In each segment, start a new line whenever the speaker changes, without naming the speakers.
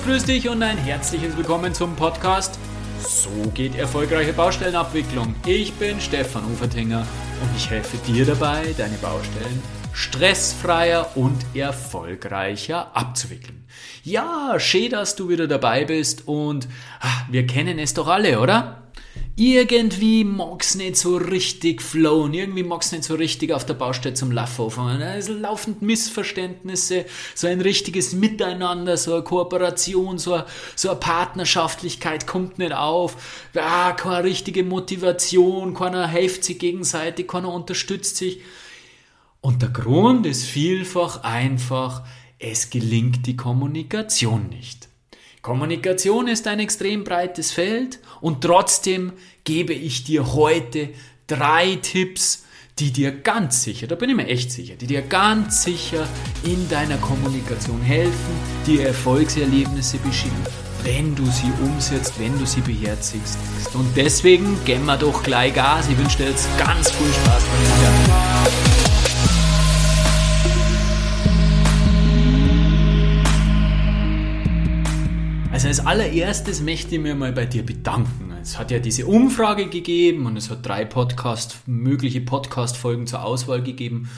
Servus, grüß dich und ein herzliches Willkommen zum Podcast So geht erfolgreiche Baustellenabwicklung. Ich bin Stefan Ufertinger und ich helfe dir dabei, deine Baustellen stressfreier und erfolgreicher abzuwickeln. Ja, schön, dass du wieder dabei bist und ach, wir kennen es doch alle, oder? Irgendwie mag's nicht so richtig flowen, irgendwie mag's nicht so richtig auf der Baustelle zum Laufen anfangen. Es laufend Missverständnisse, so ein richtiges Miteinander, so eine Kooperation, so eine, so eine Partnerschaftlichkeit kommt nicht auf. Ah, keine richtige Motivation, keiner hilft sich gegenseitig, keiner unterstützt sich. Und der Grund ist vielfach einfach, es gelingt die Kommunikation nicht. Kommunikation ist ein extrem breites Feld und trotzdem gebe ich dir heute drei Tipps, die dir ganz sicher, da bin ich mir echt sicher, die dir ganz sicher in deiner Kommunikation helfen, dir Erfolgserlebnisse beschicken, wenn du sie umsetzt, wenn du sie beherzigst. Und deswegen gehen wir doch gleich Gas. Ich wünsche dir jetzt ganz viel Spaß bei Also als allererstes möchte ich mir mal bei dir bedanken. Es hat ja diese Umfrage gegeben und es hat drei Podcast, mögliche Podcast-Folgen zur Auswahl gegeben.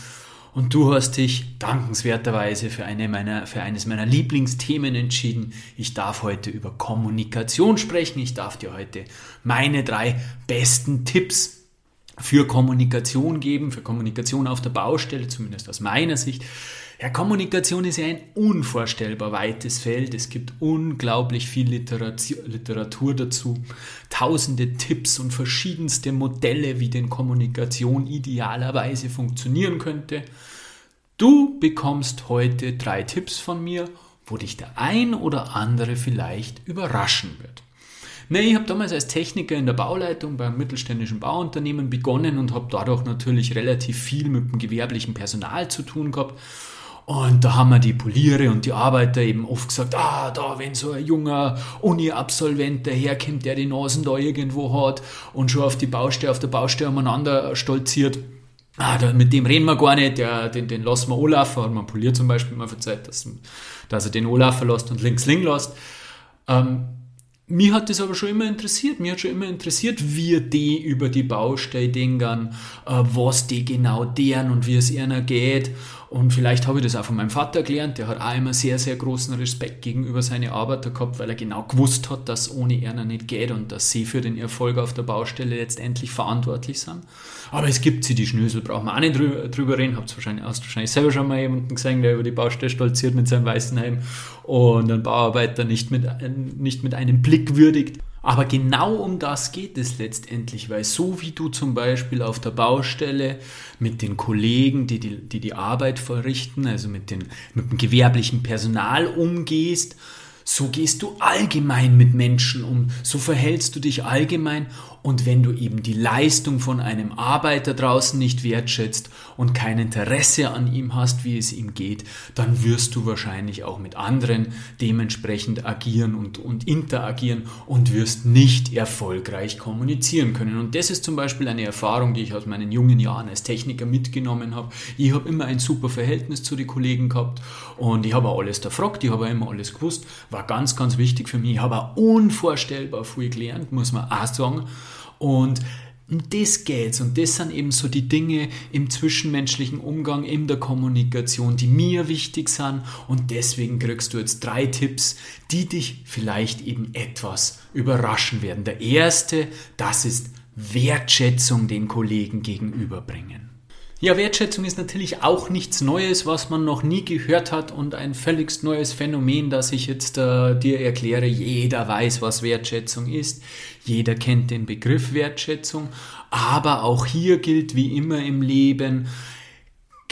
Und du hast dich dankenswerterweise für, eine meiner, für eines meiner Lieblingsthemen entschieden. Ich darf heute über Kommunikation sprechen. Ich darf dir heute meine drei besten Tipps für Kommunikation geben, für Kommunikation auf der Baustelle, zumindest aus meiner Sicht. Ja, Kommunikation ist ja ein unvorstellbar weites Feld. Es gibt unglaublich viel Literatur, dazu, tausende Tipps und verschiedenste Modelle, wie denn Kommunikation idealerweise funktionieren könnte. Du bekommst heute drei Tipps von mir, wo dich der ein oder andere vielleicht überraschen wird. Nee, ich habe damals als Techniker in der Bauleitung beim mittelständischen Bauunternehmen begonnen und habe dadurch natürlich relativ viel mit dem gewerblichen Personal zu tun gehabt und da haben wir die Poliere und die Arbeiter eben oft gesagt, ah, da, wenn so ein junger Uni-Absolvent daherkommt, der die Nasen da irgendwo hat und schon auf die Baustelle, auf der Baustelle umeinander stolziert, ah, da, mit dem reden wir gar nicht, der, den, den lassen wir anlaufen, hat man Polier zum Beispiel mal verzeiht, dass, dass er den anlaufen lässt und links liegen lässt. Ähm, mir hat das aber schon immer interessiert. Mir hat schon immer interessiert, wie die über die Baustelle denken, äh, was die genau deren und wie es ihnen geht. Und vielleicht habe ich das auch von meinem Vater gelernt. Der hat auch immer sehr, sehr großen Respekt gegenüber seinen Arbeiter gehabt, weil er genau gewusst hat, dass ohne einer nicht geht und dass sie für den Erfolg auf der Baustelle letztendlich verantwortlich sind. Aber es gibt sie, die Schnösel, brauchen wir auch nicht drüber, drüber reden. Habt wahrscheinlich, hast wahrscheinlich selber schon mal jemanden gesehen, der über die Baustelle stolziert mit seinem weißen Helm und einen Bauarbeiter nicht mit, nicht mit einem Blick würdigt. Aber genau um das geht es letztendlich, weil so wie du zum Beispiel auf der Baustelle mit den Kollegen, die die, die, die Arbeit verrichten, also mit, den, mit dem gewerblichen Personal umgehst, so gehst du allgemein mit Menschen um, so verhältst du dich allgemein und wenn du eben die Leistung von einem Arbeiter draußen nicht wertschätzt und kein Interesse an ihm hast, wie es ihm geht, dann wirst du wahrscheinlich auch mit anderen dementsprechend agieren und, und interagieren und wirst nicht erfolgreich kommunizieren können. Und das ist zum Beispiel eine Erfahrung, die ich aus meinen jungen Jahren als Techniker mitgenommen habe. Ich habe immer ein super Verhältnis zu den Kollegen gehabt und ich habe auch alles erfragt, ich habe immer alles gewusst, war ganz, ganz wichtig für mich. Ich habe auch unvorstellbar viel gelernt, muss man auch sagen. Und das geht's und das sind eben so die Dinge im zwischenmenschlichen Umgang, in der Kommunikation, die mir wichtig sind und deswegen kriegst du jetzt drei Tipps, die dich vielleicht eben etwas überraschen werden. Der erste, das ist Wertschätzung den Kollegen gegenüberbringen. Ja, Wertschätzung ist natürlich auch nichts Neues, was man noch nie gehört hat und ein völlig neues Phänomen, das ich jetzt äh, dir erkläre. Jeder weiß, was Wertschätzung ist. Jeder kennt den Begriff Wertschätzung. Aber auch hier gilt wie immer im Leben,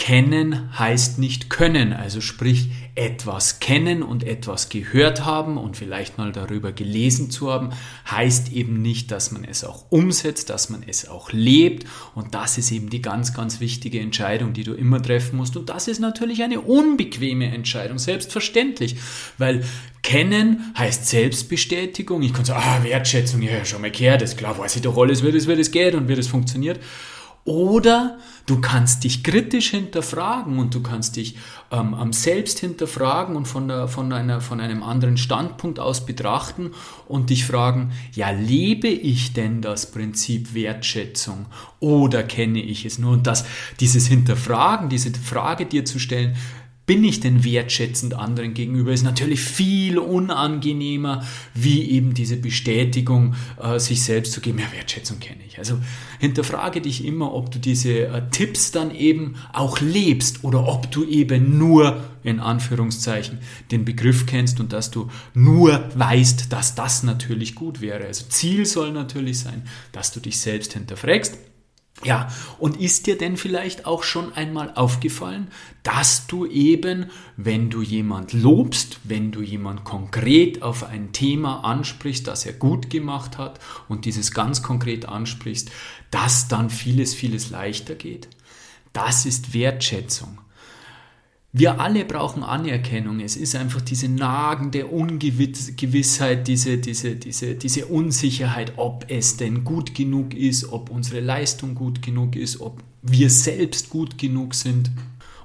Kennen heißt nicht können, also sprich etwas kennen und etwas gehört haben und vielleicht mal darüber gelesen zu haben, heißt eben nicht, dass man es auch umsetzt, dass man es auch lebt. Und das ist eben die ganz, ganz wichtige Entscheidung, die du immer treffen musst. Und das ist natürlich eine unbequeme Entscheidung, selbstverständlich, weil kennen heißt Selbstbestätigung, ich kann sagen, ah, Wertschätzung, ja, schon mal gehört, ist klar, weiß ich doch alles, wie das, wie das geht und wie das funktioniert Oder du kannst dich kritisch hinterfragen und du kannst dich ähm, selbst hinterfragen und von, der, von, einer, von einem anderen Standpunkt aus betrachten und dich fragen, ja, lebe ich denn das Prinzip Wertschätzung oder kenne ich es nur? Und das, dieses Hinterfragen, diese Frage dir zu stellen, bin ich denn wertschätzend anderen gegenüber, ist natürlich viel unangenehmer, wie eben diese Bestätigung, äh, sich selbst zu geben. Ja, Wertschätzung kenne ich. Also hinterfrage dich immer, ob du diese äh, Tipps dann eben auch lebst oder ob du eben nur in Anführungszeichen den Begriff kennst und dass du nur weißt, dass das natürlich gut wäre. Also Ziel soll natürlich sein, dass du dich selbst hinterfragst ja, und ist dir denn vielleicht auch schon einmal aufgefallen, dass du eben, wenn du jemand lobst, wenn du jemand konkret auf ein Thema ansprichst, das er gut gemacht hat und dieses ganz konkret ansprichst, dass dann vieles, vieles leichter geht? Das ist Wertschätzung. Wir alle brauchen Anerkennung. Es ist einfach diese nagende Ungewissheit, diese, diese, diese, diese Unsicherheit, ob es denn gut genug ist, ob unsere Leistung gut genug ist, ob wir selbst gut genug sind.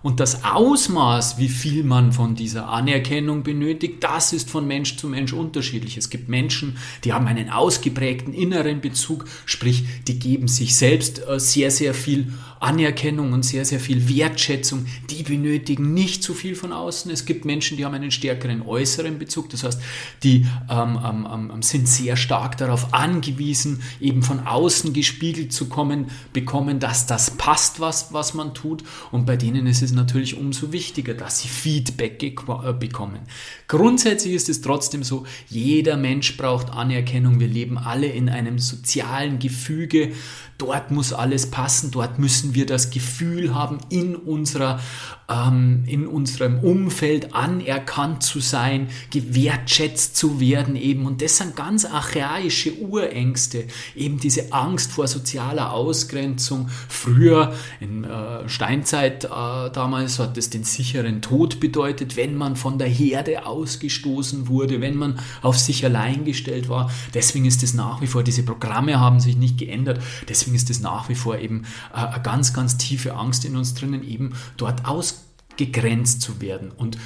Und das Ausmaß, wie viel man von dieser Anerkennung benötigt, das ist von Mensch zu Mensch unterschiedlich. Es gibt Menschen, die haben einen ausgeprägten inneren Bezug, sprich, die geben sich selbst äh, sehr, sehr viel Anerkennung und sehr, sehr viel Wertschätzung. Die benötigen nicht zu viel von außen. Es gibt Menschen, die haben einen stärkeren äußeren Bezug. Das heißt, die ähm, ähm, ähm, sind sehr stark darauf angewiesen, eben von außen gespiegelt zu kommen, bekommen, dass das passt, was, was man tut. Und bei denen ist es natürlich umso wichtiger, dass sie Feedback äh, bekommen. Grundsätzlich ist es trotzdem so, jeder Mensch braucht Anerkennung. Wir leben alle in einem sozialen Gefüge. Dort muss alles passen, dort müssen wir das Gefühl haben, in, unserer, ähm, in unserem Umfeld anerkannt zu sein, gewertschätzt zu werden eben. Und das sind ganz archaische Urängste, eben diese Angst vor sozialer Ausgrenzung. Früher in äh, Steinzeit äh, damals hat es den sicheren Tod bedeutet, wenn man von der Herde ausgestoßen wurde, wenn man auf sich allein gestellt war. Deswegen ist es nach wie vor, diese Programme haben sich nicht geändert. Deswegen deswegen ist es nach wie vor eben äh, eine ganz, ganz tiefe Angst in uns drinnen, eben dort ausgegrenzt zu werden. Und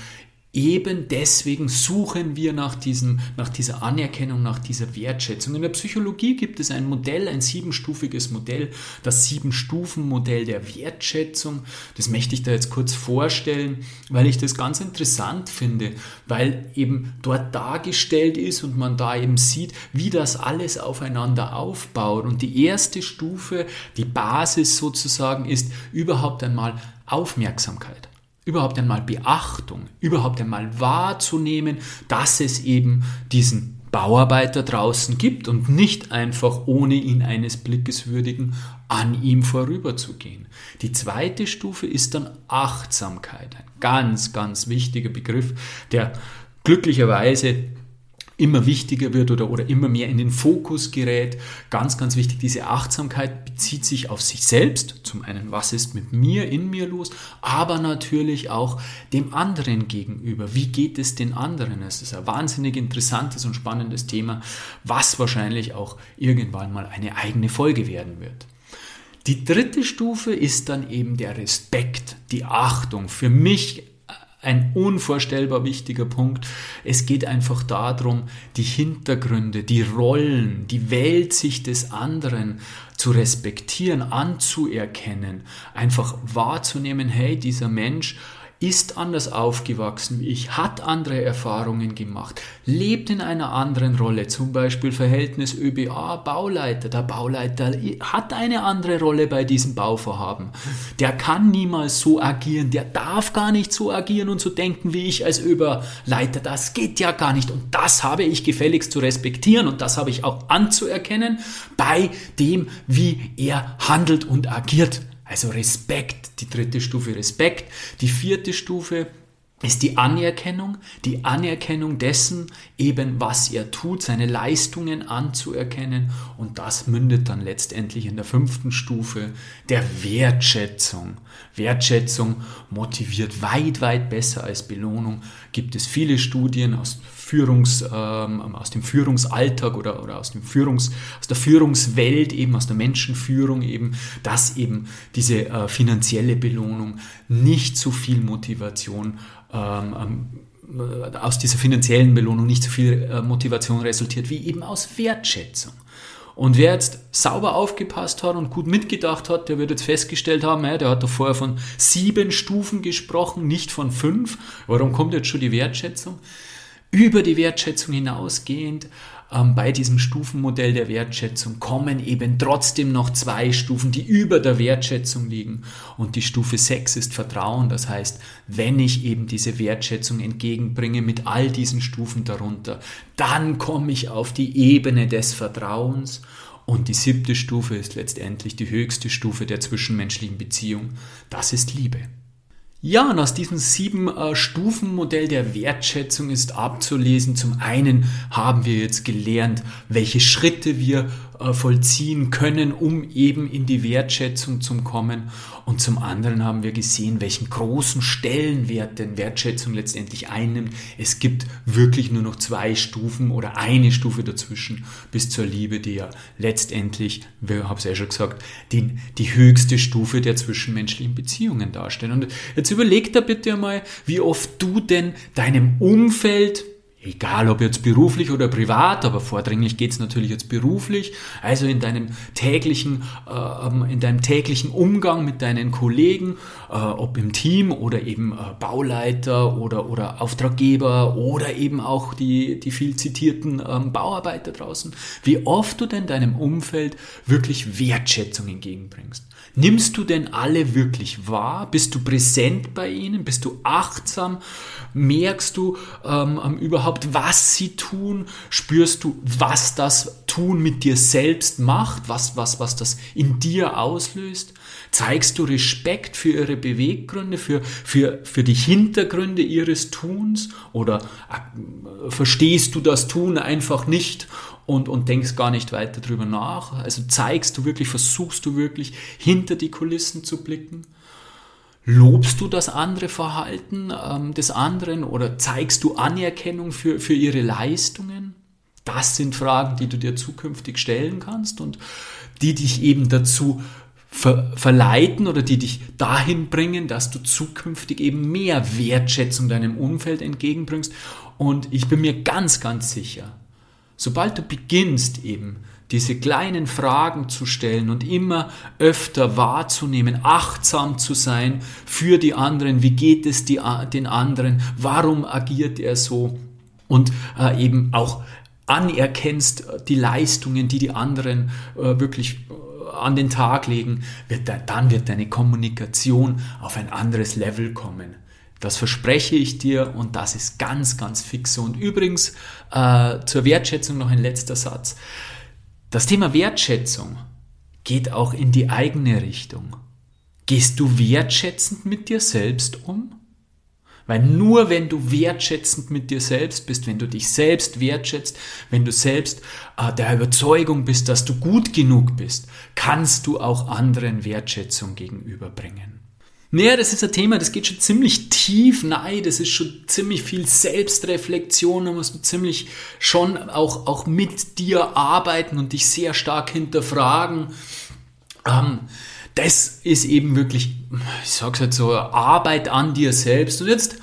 Eben deswegen suchen wir nach, diesem, nach dieser Anerkennung, nach dieser Wertschätzung. In der Psychologie gibt es ein Modell, ein siebenstufiges Modell, das Sieben-Stufen-Modell der Wertschätzung. Das möchte ich da jetzt kurz vorstellen, weil ich das ganz interessant finde, weil eben dort dargestellt ist und man da eben sieht, wie das alles aufeinander aufbaut. Und die erste Stufe, die Basis sozusagen, ist überhaupt einmal Aufmerksamkeit überhaupt einmal Beachtung, überhaupt einmal wahrzunehmen, dass es eben diesen Bauarbeiter draußen gibt und nicht einfach ohne ihn eines Blickes würdigen an ihm vorüberzugehen. Die zweite Stufe ist dann Achtsamkeit, ein ganz, ganz wichtiger Begriff, der glücklicherweise immer wichtiger wird oder, oder immer mehr in den Fokus gerät. Ganz, ganz wichtig, diese Achtsamkeit bezieht sich auf sich selbst. Zum einen, was ist mit mir, in mir los, aber natürlich auch dem anderen gegenüber. Wie geht es den anderen? Es ist ein wahnsinnig interessantes und spannendes Thema, was wahrscheinlich auch irgendwann mal eine eigene Folge werden wird. Die dritte Stufe ist dann eben der Respekt, die Achtung. Für mich ein unvorstellbar wichtiger Punkt. Es geht einfach darum, die Hintergründe, die Rollen, die Weltsicht des anderen zu respektieren, anzuerkennen, einfach wahrzunehmen, hey, dieser Mensch ist anders aufgewachsen wie ich, hat andere Erfahrungen gemacht, lebt in einer anderen Rolle, zum Beispiel Verhältnis ÖBA Bauleiter. Der Bauleiter hat eine andere Rolle bei diesem Bauvorhaben. Der kann niemals so agieren, der darf gar nicht so agieren und so denken wie ich als ÖBA-Leiter. Das geht ja gar nicht und das habe ich gefälligst zu respektieren und das habe ich auch anzuerkennen bei dem, wie er handelt und agiert. Also Respekt, die dritte Stufe Respekt. Die vierte Stufe ist die Anerkennung, die Anerkennung dessen, eben was er tut, seine Leistungen anzuerkennen und das mündet dann letztendlich in der fünften Stufe der Wertschätzung. Wertschätzung motiviert weit, weit besser als Belohnung. Gibt es viele Studien aus Führungs, ähm, aus dem Führungsalltag oder, oder aus, dem Führungs, aus der Führungswelt, eben aus der Menschenführung eben, dass eben diese äh, finanzielle Belohnung nicht so viel Motivation ähm, ähm aus dieser finanziellen Belohnung nicht so viel äh, Motivation resultiert, wie eben aus Wertschätzung. Und wer jetzt sauber aufgepasst hat und gut mitgedacht hat, der wird jetzt festgestellt haben, ja, der hat da vorher von sieben Stufen gesprochen, nicht von fünf. Warum kommt jetzt schon die Wertschätzung? Über die Wertschätzung hinausgehend ähm, bei diesem Stufenmodell der Wertschätzung kommen eben trotzdem noch zwei Stufen, die über der Wertschätzung liegen. Und die Stufe 6 ist Vertrauen. Das heißt, wenn ich eben diese Wertschätzung entgegenbringe mit all diesen Stufen darunter, dann komme ich auf die Ebene des Vertrauens. Und die siebte Stufe ist letztendlich die höchste Stufe der zwischenmenschlichen Beziehung. Das ist Liebe. Ja, und aus diesem sieben äh, Stufenmodell der Wertschätzung ist abzulesen. Zum einen haben wir jetzt gelernt, welche Schritte wir vollziehen können, um eben in die Wertschätzung zu kommen. Und zum anderen haben wir gesehen, welchen großen Stellenwert denn Wertschätzung letztendlich einnimmt. Es gibt wirklich nur noch zwei Stufen oder eine Stufe dazwischen bis zur Liebe, die ja letztendlich, wir haben es ja schon gesagt, die, die höchste Stufe der zwischenmenschlichen Beziehungen darstellen. Und jetzt überleg da bitte einmal, wie oft du denn deinem Umfeld Egal ob jetzt beruflich oder privat, aber vordringlich geht's natürlich jetzt beruflich, also in deinem täglichen, äh, ähm, in deinem täglichen Umgang mit deinen Kollegen, äh, ob im Team oder eben äh, Bauleiter oder, oder Auftraggeber oder eben auch die, die viel zitierten ähm, Bauarbeiter draußen, wie oft du denn deinem Umfeld wirklich Wertschätzung entgegenbringst. Nimmst du denn alle wirklich wahr? Bist du präsent bei ihnen? Bist du achtsam? Merkst du ähm, ähm, überhaupt, was sie tun? Spürst du, was das Tun mit dir selbst macht? Was, was, was das in dir auslöst? Zeigst du Respekt für ihre Beweggründe, für, für, für die Hintergründe ihres Tuns? Oder äh, verstehst du das Tun einfach nicht und, und denkst gar nicht weiter drüber nach. Also zeigst du wirklich, versuchst du wirklich hinter die Kulissen zu blicken. Lobst du das andere Verhalten ähm, des anderen oder zeigst du Anerkennung für, für ihre Leistungen? Das sind Fragen, die du dir zukünftig stellen kannst und die dich eben dazu ver verleiten oder die dich dahin bringen, dass du zukünftig eben mehr Wertschätzung deinem Umfeld entgegenbringst. Und ich bin mir ganz, ganz sicher, Sobald du beginnst eben diese kleinen Fragen zu stellen und immer öfter wahrzunehmen, achtsam zu sein für die anderen, wie geht es die, den anderen, warum agiert er so und äh, eben auch anerkennst die Leistungen, die die anderen äh, wirklich äh, an den Tag legen, wird da, dann wird deine Kommunikation auf ein anderes Level kommen. Das verspreche ich dir und das ist ganz, ganz fix Und übrigens äh, zur Wertschätzung noch ein letzter Satz. Das Thema Wertschätzung geht auch in die eigene Richtung. Gehst du wertschätzend mit dir selbst um? Weil nur wenn du wertschätzend mit dir selbst bist, wenn du dich selbst wertschätzt, wenn du selbst äh, der Überzeugung bist, dass du gut genug bist, kannst du auch anderen Wertschätzung gegenüberbringen. Naja, das ist ein Thema, das geht schon ziemlich tief nein, das ist schon ziemlich viel Selbstreflexion, da musst du ziemlich schon auch, auch mit dir arbeiten und dich sehr stark hinterfragen. Ähm, das ist eben wirklich, ich sag's halt so, Arbeit an dir selbst. Und jetzt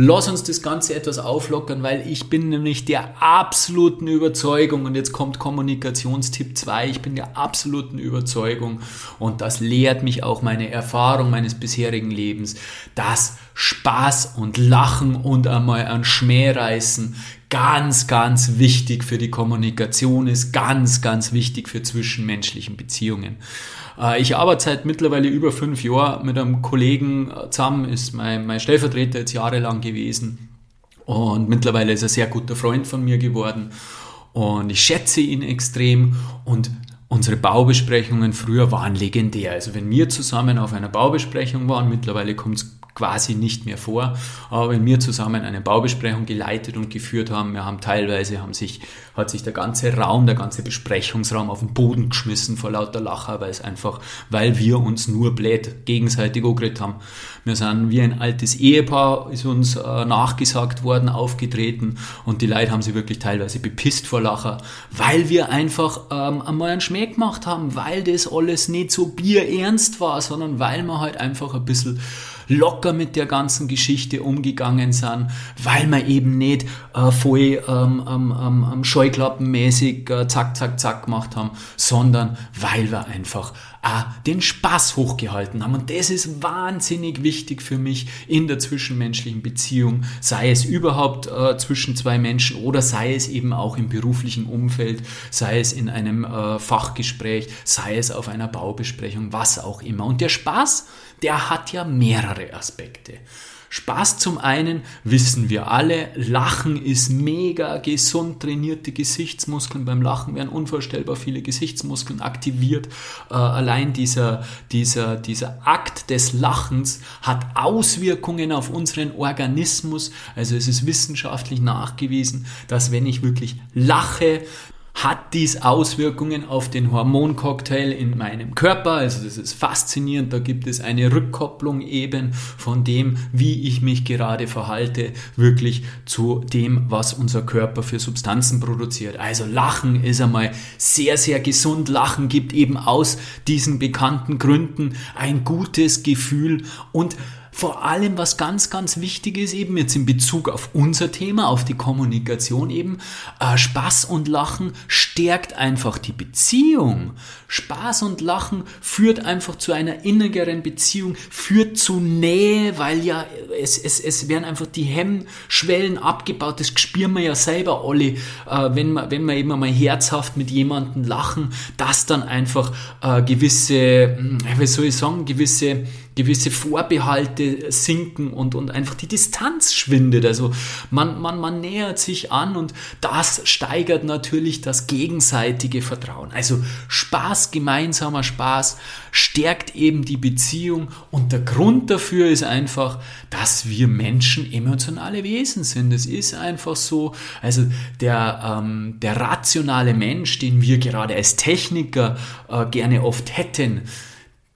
Lass uns das Ganze etwas auflockern, weil ich bin nämlich der absoluten Überzeugung, und jetzt kommt Kommunikationstipp 2, ich bin der absoluten Überzeugung, und das lehrt mich auch meine Erfahrung meines bisherigen Lebens, dass Spaß und Lachen und einmal ein Schmähreißen ganz, ganz wichtig für die Kommunikation ist, ganz, ganz wichtig für zwischenmenschlichen Beziehungen. Äh, ich arbeite seit mittlerweile über fünf Jahren mit einem Kollegen äh, zusammen, ist mein, mein Stellvertreter jetzt jahrelang gewesen und mittlerweile ist er sehr guter Freund von mir geworden und ich schätze ihn extrem und Unsere Baubesprechungen früher waren legendär. Also wenn wir zusammen auf einer Baubesprechung waren, mittlerweile kommt es quasi nicht mehr vor. Aber wenn wir zusammen eine Baubesprechung geleitet und geführt haben, wir haben teilweise haben sich, hat sich der ganze Raum, der ganze Besprechungsraum auf den Boden geschmissen vor lauter Lacher, weil es einfach, weil wir uns nur blöd gegenseitig angeredet haben. Wir sind wie ein altes Ehepaar, ist uns äh, nachgesagt worden, aufgetreten und die Leute haben sich wirklich teilweise bepisst vor Lacher, weil wir einfach ähm, einmal einen Schmäh gemacht haben, weil das alles nicht so bierernst war, sondern weil man halt einfach ein bisschen locker mit der ganzen Geschichte umgegangen sind, weil wir eben nicht äh, voll ähm, ähm, ähm, scheuklappenmäßig äh, zack, zack, zack gemacht haben, sondern weil wir einfach den Spaß hochgehalten haben. Und das ist wahnsinnig wichtig für mich in der zwischenmenschlichen Beziehung, sei es überhaupt äh, zwischen zwei Menschen oder sei es eben auch im beruflichen Umfeld, sei es in einem äh, Fachgespräch, sei es auf einer Baubesprechung, was auch immer. Und der Spaß, der hat ja mehrere Aspekte. Spaß zum einen wissen wir alle, Lachen ist mega gesund, trainierte Gesichtsmuskeln. Beim Lachen werden unvorstellbar viele Gesichtsmuskeln aktiviert. Äh, allein dieser, dieser, dieser Akt des Lachens hat Auswirkungen auf unseren Organismus. Also es ist wissenschaftlich nachgewiesen, dass wenn ich wirklich lache, hat dies Auswirkungen auf den Hormoncocktail in meinem Körper. Also das ist faszinierend. Da gibt es eine Rückkopplung eben von dem, wie ich mich gerade verhalte, wirklich zu dem, was unser Körper für Substanzen produziert. Also Lachen ist einmal sehr, sehr gesund. Lachen gibt eben aus diesen bekannten Gründen ein gutes Gefühl und vor allem, was ganz, ganz wichtig ist, eben jetzt in Bezug auf unser Thema, auf die Kommunikation eben, äh, Spaß und Lachen stärkt einfach die Beziehung. Spaß und Lachen führt einfach zu einer innigeren Beziehung, führt zu Nähe, weil ja es, es, es werden einfach die Hemmschwellen abgebaut. Das spüren wir ja selber alle, äh, wenn, wir, wenn wir eben einmal herzhaft mit jemandem lachen, dass dann einfach äh, gewisse, hm, wie soll ich sagen, gewisse gewisse Vorbehalte sinken und, und einfach die Distanz schwindet. Also man, man, man nähert sich an und das steigert natürlich das gegenseitige Vertrauen. Also Spaß, gemeinsamer Spaß stärkt eben die Beziehung und der Grund dafür ist einfach, dass wir Menschen emotionale Wesen sind. Es ist einfach so. Also der, ähm, der rationale Mensch, den wir gerade als Techniker äh, gerne oft hätten,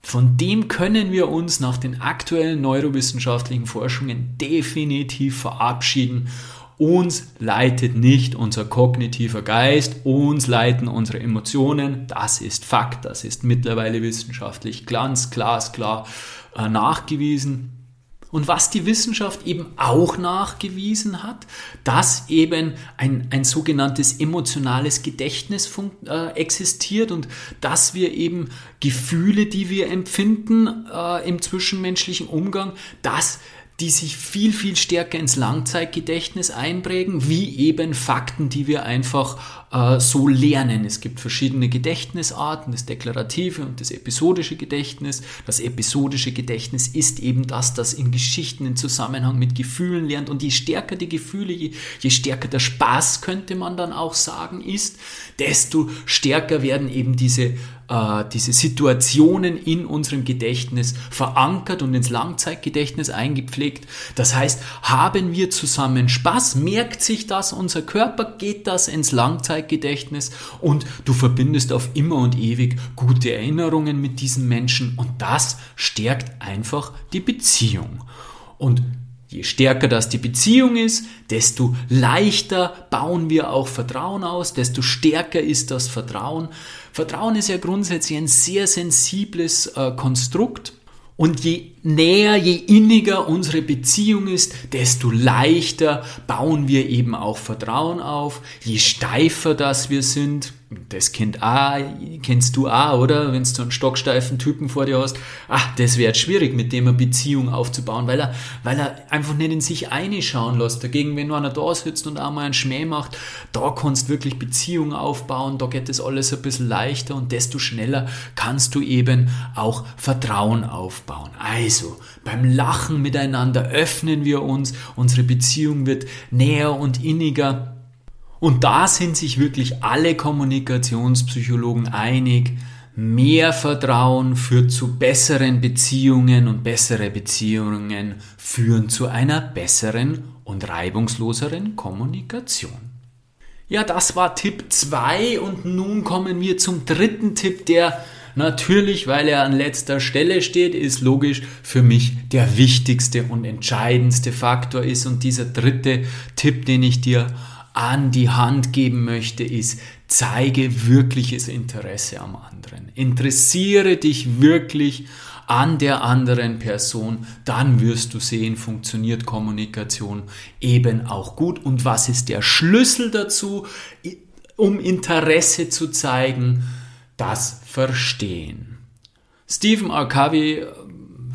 von dem können wir uns nach den aktuellen neurowissenschaftlichen Forschungen definitiv verabschieden. Uns leitet nicht unser kognitiver Geist, uns leiten unsere Emotionen. Das ist Fakt, das ist mittlerweile wissenschaftlich ganz glasklar äh, nachgewiesen. Und was die Wissenschaft eben auch nachgewiesen hat, dass eben ein, ein sogenanntes emotionales Gedächtnis äh, existiert und dass wir eben Gefühle, die wir empfinden äh, im zwischenmenschlichen Umgang, dass die sich viel, viel stärker ins Langzeitgedächtnis einprägen, wie eben Fakten, die wir einfach äh, so lernen. Es gibt verschiedene Gedächtnisarten, das deklarative und das episodische Gedächtnis. Das episodische Gedächtnis ist eben das, das in Geschichten in Zusammenhang mit Gefühlen lernt. Und je stärker die Gefühle, je, je stärker der Spaß, könnte man dann auch sagen, ist, desto stärker werden eben diese äh, diese Situationen in unserem Gedächtnis verankert und ins Langzeitgedächtnis eingepflegt. Das heißt, haben wir zusammen Spaß, merkt sich das unser Körper, geht das ins Langzeitgedächtnis und du verbindest auf immer und ewig gute Erinnerungen mit diesen Menschen und das stärkt einfach die Beziehung. Und Je stärker das die Beziehung ist, desto leichter bauen wir auch Vertrauen aus, desto stärker ist das Vertrauen. Vertrauen ist ja grundsätzlich ein sehr sensibles äh, Konstrukt. Und je näher, je inniger unsere Beziehung ist, desto leichter bauen wir eben auch Vertrauen auf. Je steifer das wir sind, das kennt auch, kennst du auch, oder? Wenn du einen stocksteifen Typen vor dir hast, ach, das wird schwierig, mit dem eine Beziehung aufzubauen, weil er, weil er einfach nicht in sich einschauen lässt. Dagegen, wenn du einer da sitzt und einmal einen Schmäh macht, da kannst du wirklich Beziehungen aufbauen, da geht das alles ein bisschen leichter und desto schneller kannst du eben auch Vertrauen aufbauen. Also, beim Lachen miteinander öffnen wir uns, unsere Beziehung wird näher und inniger und da sind sich wirklich alle Kommunikationspsychologen einig, mehr Vertrauen führt zu besseren Beziehungen und bessere Beziehungen führen zu einer besseren und reibungsloseren Kommunikation. Ja, das war Tipp 2 und nun kommen wir zum dritten Tipp, der natürlich, weil er an letzter Stelle steht, ist logisch für mich der wichtigste und entscheidendste Faktor ist. Und dieser dritte Tipp, den ich dir an die Hand geben möchte, ist, zeige wirkliches Interesse am anderen. Interessiere dich wirklich an der anderen Person, dann wirst du sehen, funktioniert Kommunikation eben auch gut. Und was ist der Schlüssel dazu, um Interesse zu zeigen? Das Verstehen. Stephen R.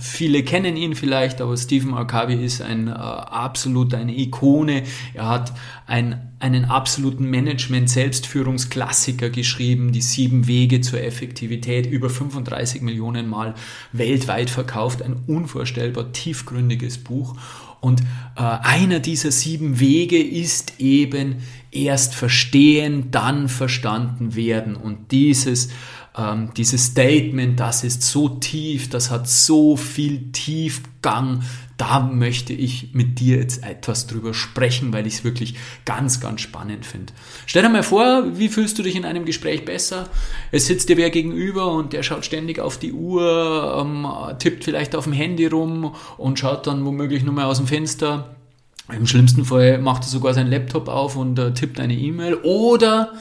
Viele kennen ihn vielleicht, aber Stephen R. Ist ein äh, absolut eine Ikone. Er hat ein, einen absoluten Management-Selbstführungsklassiker geschrieben, die sieben Wege zur Effektivität, über 35 Millionen Mal weltweit verkauft. Ein unvorstellbar tiefgründiges Buch. Und äh, einer dieser sieben Wege ist eben erst verstehen, dann verstanden werden. Und dieses ähm, dieses Statement, das ist so tief, das hat so viel Tiefgang, da möchte ich mit dir jetzt etwas drüber sprechen, weil ich es wirklich ganz, ganz spannend finde. Stell dir mal vor, wie fühlst du dich in einem Gespräch besser? Es sitzt dir wer gegenüber und der schaut ständig auf die Uhr, ähm, tippt vielleicht auf dem Handy rum und schaut dann womöglich nur mal aus dem Fenster. Im schlimmsten Fall macht er sogar seinen Laptop auf und äh, tippt eine E-Mail. Oder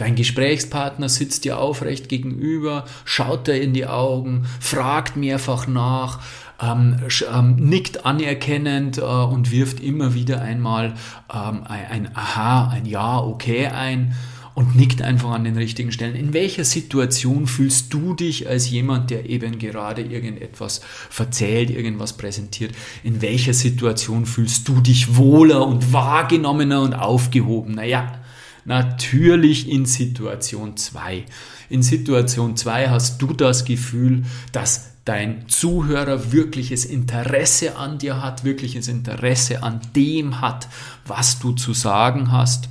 Dein Gesprächspartner sitzt dir aufrecht gegenüber, schaut dir in die Augen, fragt mehrfach nach, ähm, ähm, nickt anerkennend äh, und wirft immer wieder einmal ähm, ein, Aha, ein Ja, okay ein und nickt einfach an den richtigen Stellen. In welcher Situation fühlst du dich als jemand, der eben gerade irgendetwas verzählt, irgendwas präsentiert? In welcher Situation fühlst du dich wohler und wahrgenommener und aufgehobener? Ja, Natürlich in Situation 2. In Situation 2 hast du das Gefühl, dass dein Zuhörer wirkliches Interesse an dir hat, wirkliches Interesse an dem hat, was du zu sagen hast.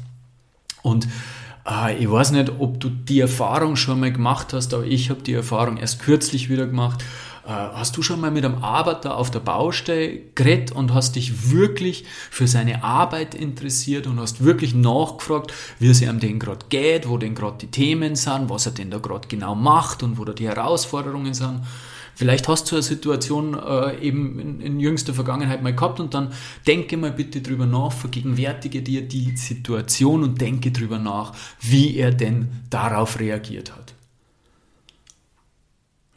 Und äh, ich weiß nicht, ob du die Erfahrung schon mal gemacht hast, aber ich habe die Erfahrung erst kürzlich wieder gemacht. Äh, hast du schon mal mit einem Arbeiter auf der Baustelle geredet und hast dich wirklich für seine Arbeit interessiert und hast wirklich nachgefragt, wie es ihm denn gerade geht, wo denn gerade die Themen sind, was er denn da gerade genau macht und wo da die Herausforderungen sind. Vielleicht hast du eine Situation äh, eben in, in, jüngster Vergangenheit mal gehabt und dann denke mal bitte drüber nach, vergegenwärtige dir die Situation und denke drüber nach, wie er denn darauf reagiert hat.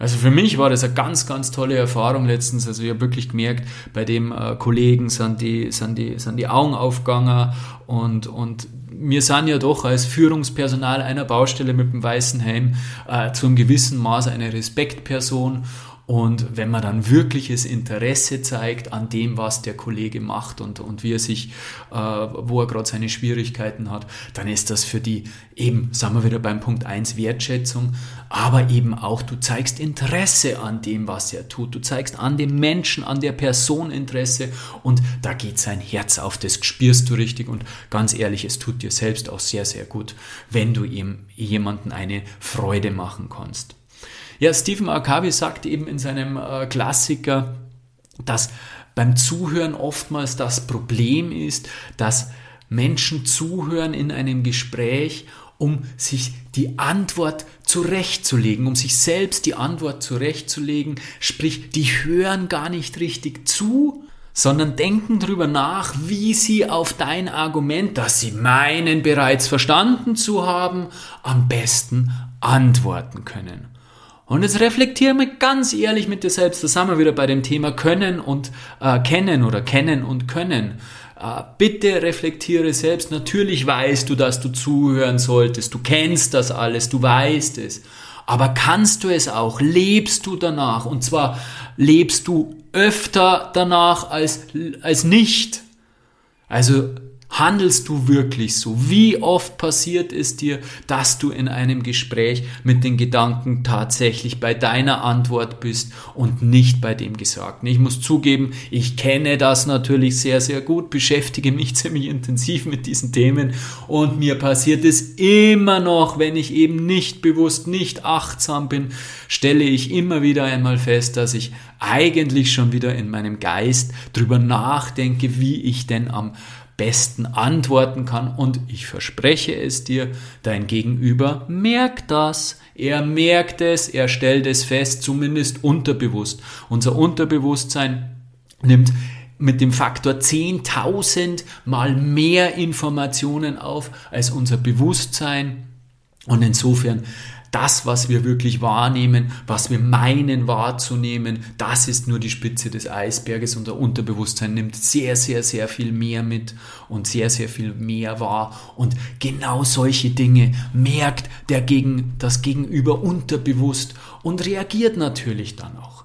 Also für mich war das eine ganz, ganz tolle Erfahrung letztens. Also ich habe wirklich gemerkt, bei dem äh, Kollegen sind die, sind, die, sind die Augen aufgegangen und, und wir sind ja doch als Führungspersonal einer Baustelle mit dem weißen Helm äh, zu einem gewissen Maß eine Respektperson und wenn man dann wirkliches Interesse zeigt an dem, was der Kollege macht und, und wie er sich, äh, wo er gerade seine Schwierigkeiten hat, dann ist das für die eben, sagen wir wieder beim Punkt 1, Wertschätzung, aber eben auch, du zeigst Interesse an dem, was er tut. Du zeigst an dem Menschen, an der Person Interesse und da geht sein Herz auf, das spürst du richtig und ganz ehrlich, es tut dir selbst auch sehr, sehr gut, wenn du ihm jemanden eine Freude machen kannst. Ja, Stephen Arcavi sagt eben in seinem äh, Klassiker, dass beim Zuhören oftmals das Problem ist, dass Menschen zuhören in einem Gespräch, um sich die Antwort zurechtzulegen, um sich selbst die Antwort zurechtzulegen. Sprich, die hören gar nicht richtig zu, sondern denken darüber nach, wie sie auf dein Argument, das sie meinen bereits verstanden zu haben, am besten antworten können. Und jetzt reflektiere mal ganz ehrlich mit dir selbst, da sind wir wieder bei dem Thema Können und äh, Kennen oder Kennen und Können. Äh, bitte reflektiere selbst. Natürlich weißt du, dass du zuhören solltest. Du kennst das alles, du weißt es. Aber kannst du es auch? Lebst du danach? Und zwar lebst du öfter danach als, als nicht. Also Handelst du wirklich so? Wie oft passiert es dir, dass du in einem Gespräch mit den Gedanken tatsächlich bei deiner Antwort bist und nicht bei dem Gesagten? Ich muss zugeben, ich kenne das natürlich sehr, sehr gut, beschäftige mich ziemlich intensiv mit diesen Themen und mir passiert es immer noch, wenn ich eben nicht bewusst, nicht achtsam bin, stelle ich immer wieder einmal fest, dass ich eigentlich schon wieder in meinem Geist drüber nachdenke, wie ich denn am besten antworten kann. Und ich verspreche es dir, dein Gegenüber merkt das. Er merkt es, er stellt es fest, zumindest unterbewusst. Unser Unterbewusstsein nimmt mit dem Faktor 10.000 mal mehr Informationen auf als unser Bewusstsein. Und insofern das, was wir wirklich wahrnehmen, was wir meinen wahrzunehmen, das ist nur die Spitze des Eisberges. Unser Unterbewusstsein nimmt sehr, sehr, sehr viel mehr mit und sehr, sehr viel mehr wahr. Und genau solche Dinge merkt der Gegen, das Gegenüber unterbewusst und reagiert natürlich dann auch.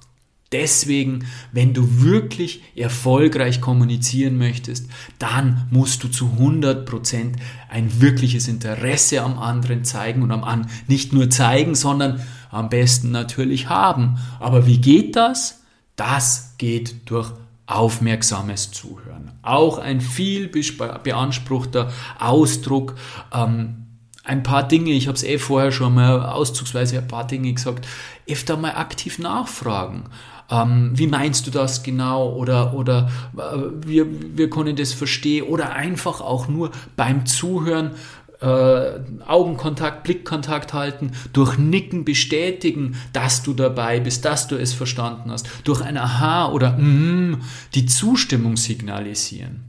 Deswegen, wenn du wirklich erfolgreich kommunizieren möchtest, dann musst du zu 100% ein wirkliches Interesse am anderen zeigen und am anderen nicht nur zeigen, sondern am besten natürlich haben. Aber wie geht das? Das geht durch aufmerksames Zuhören. Auch ein viel beanspruchter Ausdruck. Ähm, ein paar Dinge, ich habe es eh vorher schon mal auszugsweise ein paar Dinge gesagt, öfter mal aktiv nachfragen ähm, wie meinst du das genau oder, oder äh, wir, wir können das verstehen oder einfach auch nur beim Zuhören äh, Augenkontakt, Blickkontakt halten, durch Nicken bestätigen, dass du dabei bist, dass du es verstanden hast, durch ein Aha oder mm, die Zustimmung signalisieren.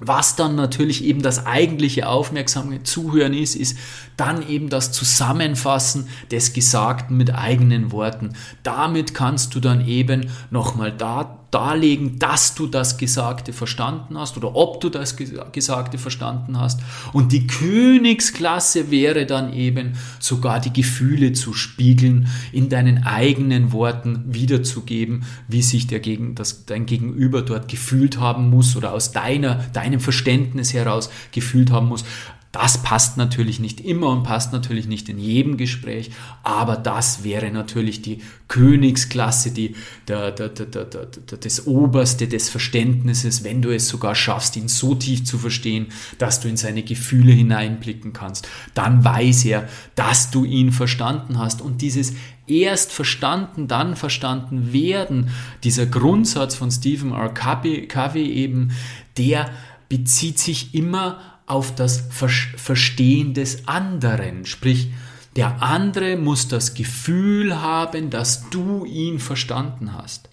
Was dann natürlich eben das eigentliche aufmerksame Zuhören ist, ist dann eben das Zusammenfassen des Gesagten mit eigenen Worten. Damit kannst du dann eben nochmal da darlegen, dass du das Gesagte verstanden hast oder ob du das Gesagte verstanden hast. Und die Königsklasse wäre dann eben sogar die Gefühle zu spiegeln, in deinen eigenen Worten wiederzugeben, wie sich der Gegen, das, dein Gegenüber dort gefühlt haben muss oder aus deiner, deinem Verständnis heraus gefühlt haben muss. Das passt natürlich nicht immer und passt natürlich nicht in jedem Gespräch, aber das wäre natürlich die Königsklasse, die, der, der, der, das Oberste des Verständnisses, wenn du es sogar schaffst, ihn so tief zu verstehen, dass du in seine Gefühle hineinblicken kannst. Dann weiß er, dass du ihn verstanden hast. Und dieses erst verstanden, dann verstanden werden, dieser Grundsatz von Stephen R. Covey eben, der bezieht sich immer auf das Verstehen des anderen. Sprich, der andere muss das Gefühl haben, dass du ihn verstanden hast.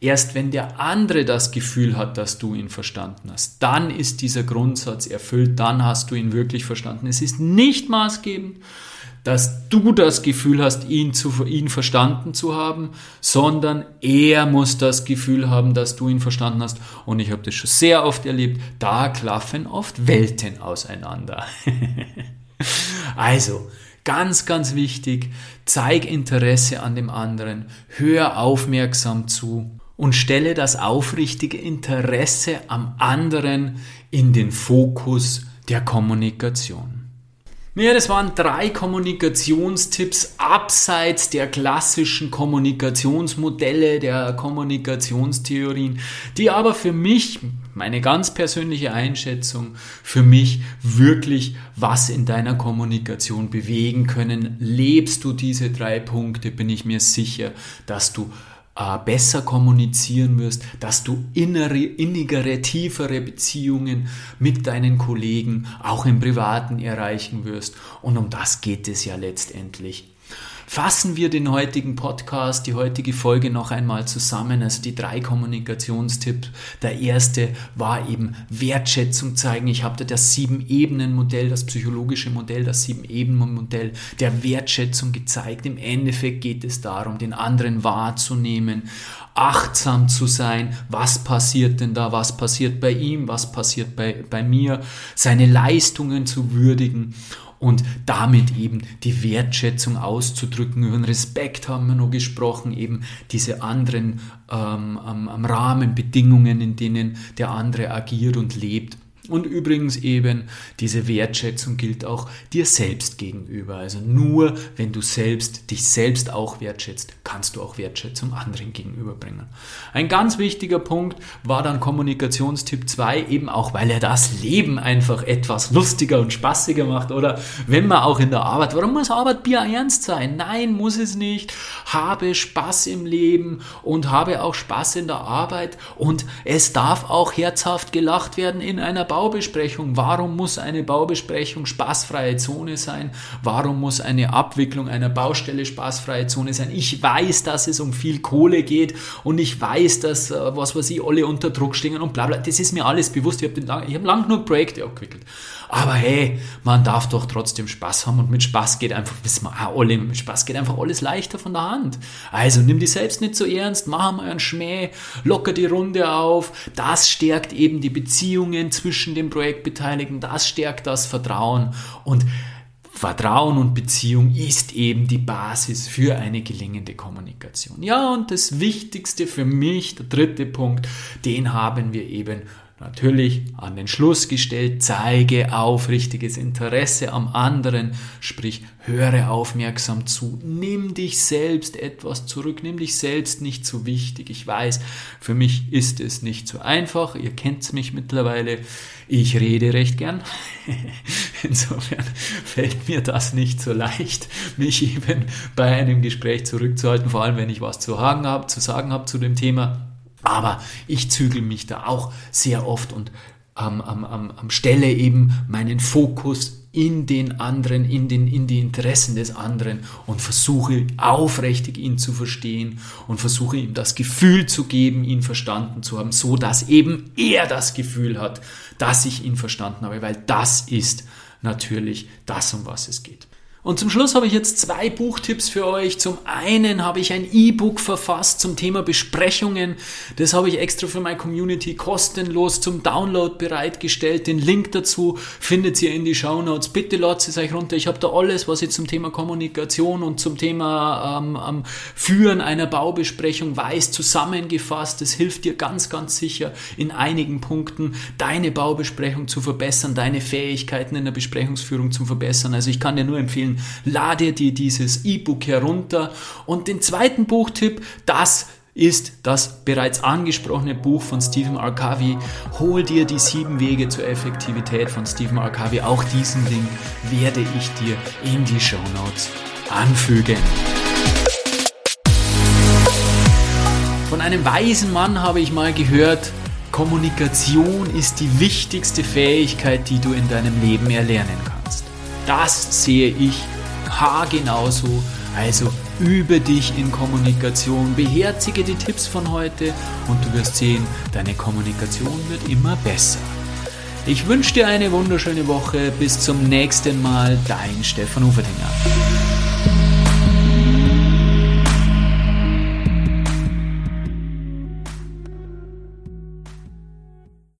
Erst wenn der andere das Gefühl hat, dass du ihn verstanden hast, dann ist dieser Grundsatz erfüllt, dann hast du ihn wirklich verstanden. Es ist nicht maßgebend, dass du das Gefühl hast, ihn, zu, ihn verstanden zu haben, sondern er muss das Gefühl haben, dass du ihn verstanden hast. Und ich habe das schon sehr oft erlebt, da klaffen oft Welten auseinander. also, ganz, ganz wichtig, zeig Interesse an dem anderen, hör aufmerksam zu und stelle das aufrichtige Interesse am anderen in den Fokus der Kommunikation. Ja, das waren drei Kommunikationstipps abseits der klassischen Kommunikationsmodelle, der Kommunikationstheorien, die aber für mich, meine ganz persönliche Einschätzung, für mich wirklich was in deiner Kommunikation bewegen können. Lebst du diese drei Punkte, bin ich mir sicher, dass du äh, besser kommunizieren wirst, dass du innere, innigere, tiefere Beziehungen mit deinen Kollegen auch im Privaten erreichen wirst. Und um das geht es ja letztendlich. Fassen wir den heutigen Podcast, die heutige Folge noch einmal zusammen. Also die drei Kommunikationstipps. Der erste war eben Wertschätzung zeigen. Ich habe dir das Sieben-Ebenen-Modell, das psychologische Modell, das Sieben-Ebenen-Modell der Wertschätzung gezeigt. Im Endeffekt geht es darum, den anderen wahrzunehmen, achtsam zu sein. Was passiert denn da? Was passiert bei ihm? Was passiert bei, bei mir? Seine Leistungen zu würdigen und damit eben die Wertschätzung auszudrücken. Über den Respekt haben wir noch gesprochen, eben diese anderen ähm, Rahmenbedingungen, in denen der andere agiert und lebt Und übrigens eben, diese Wertschätzung gilt auch dir selbst gegenüber. Also nur wenn du selbst dich selbst auch wertschätzt, kannst du auch Wertschätzung anderen gegenüberbringen. Ein ganz wichtiger Punkt war dann Kommunikationstipp 2, eben auch weil er das Leben einfach etwas lustiger und spaßiger macht. Oder wenn man auch in der Arbeit, warum muss Arbeit Bier ernst sein? Nein, muss es nicht. Habe Spaß im Leben und habe auch Spaß in der Arbeit und es darf auch herzhaft gelacht werden in einer Bau Baubesprechung. Warum muss eine Baubesprechung spaßfreie Zone sein? Warum muss eine Abwicklung einer Baustelle spaßfreie Zone sein? Ich weiß, dass es um viel Kohle geht und ich weiß, dass, äh, was weiß ich, alle unter Druck stehen und bla bla. Das ist mir alles bewusst. Ich habe hab lang genug Projekte abgewickelt. Aber hey, man darf doch trotzdem Spaß haben und mit Spaß geht einfach, wissen wir alle, mit Spaß geht einfach alles leichter von der Hand. Also nimm dich selbst nicht so ernst, mach mal einen Schmäh, locker die Runde auf. Das stärkt eben die Beziehungen zwischen den Projektbeteiligten, das stärkt das Vertrauen und Vertrauen und Beziehung ist eben die Basis für eine gelingende Kommunikation. Ja, und das Wichtigste für mich, der dritte Punkt, den haben wir eben natürlich an den Schluss gestellt, zeige aufrichtiges Interesse am anderen, sprich höre aufmerksam zu, nimm dich selbst etwas zurück, nimm dich selbst nicht so wichtig. Ich weiß, für mich ist es nicht so einfach, ihr kennt mich mittlerweile, ich rede recht gern. Insofern fällt mir das nicht so leicht, mich eben bei einem Gespräch zurückzuhalten, vor allem wenn ich was zu sagen habe, zu sagen habe zu dem Thema. Aber ich zügel mich da auch sehr oft und ähm, am, am Stelle eben meinen Fokus in den anderen, in, den, in die Interessen des anderen und versuche aufrichtig ihn zu verstehen und versuche ihm das Gefühl zu geben, ihn verstanden zu haben, so dass eben er das Gefühl hat, dass ich ihn verstanden habe, weil das ist natürlich das, um was es geht. Und zum Schluss habe ich jetzt zwei Buchtipps für euch. Zum einen habe ich ein E-Book verfasst zum Thema Besprechungen. Das habe ich extra für meine Community kostenlos zum Download bereitgestellt. Den Link dazu findet ihr in die Show Notes. Bitte ladet es euch runter. Ich habe da alles, was ich zum Thema Kommunikation und zum Thema ähm, ähm, Führen einer Baubesprechung weiß, zusammengefasst. Das hilft dir ganz, ganz sicher in einigen Punkten, deine Baubesprechung zu verbessern, deine Fähigkeiten in der Besprechungsführung zu verbessern. Also ich kann dir nur empfehlen, empfehlen, lade dir dieses E-Book herunter. Und den zweiten Buchtipp, das ist das bereits angesprochene Buch von Stephen R. Covey. Hol dir die sieben Wege zur Effektivität von Stephen R. Covey. Auch diesen Link werde ich dir in die Show Notes anfügen. Von einem weisen Mann habe ich mal gehört, Kommunikation ist die wichtigste Fähigkeit, die du in deinem Leben erlernen kannst. Das sehe ich haargenauso. Also übe dich in Kommunikation, beherzige die Tipps von heute und du wirst sehen, deine Kommunikation wird immer besser. Ich wünsche dir eine wunderschöne Woche. Bis zum nächsten Mal. Dein Stefan Uferdinger.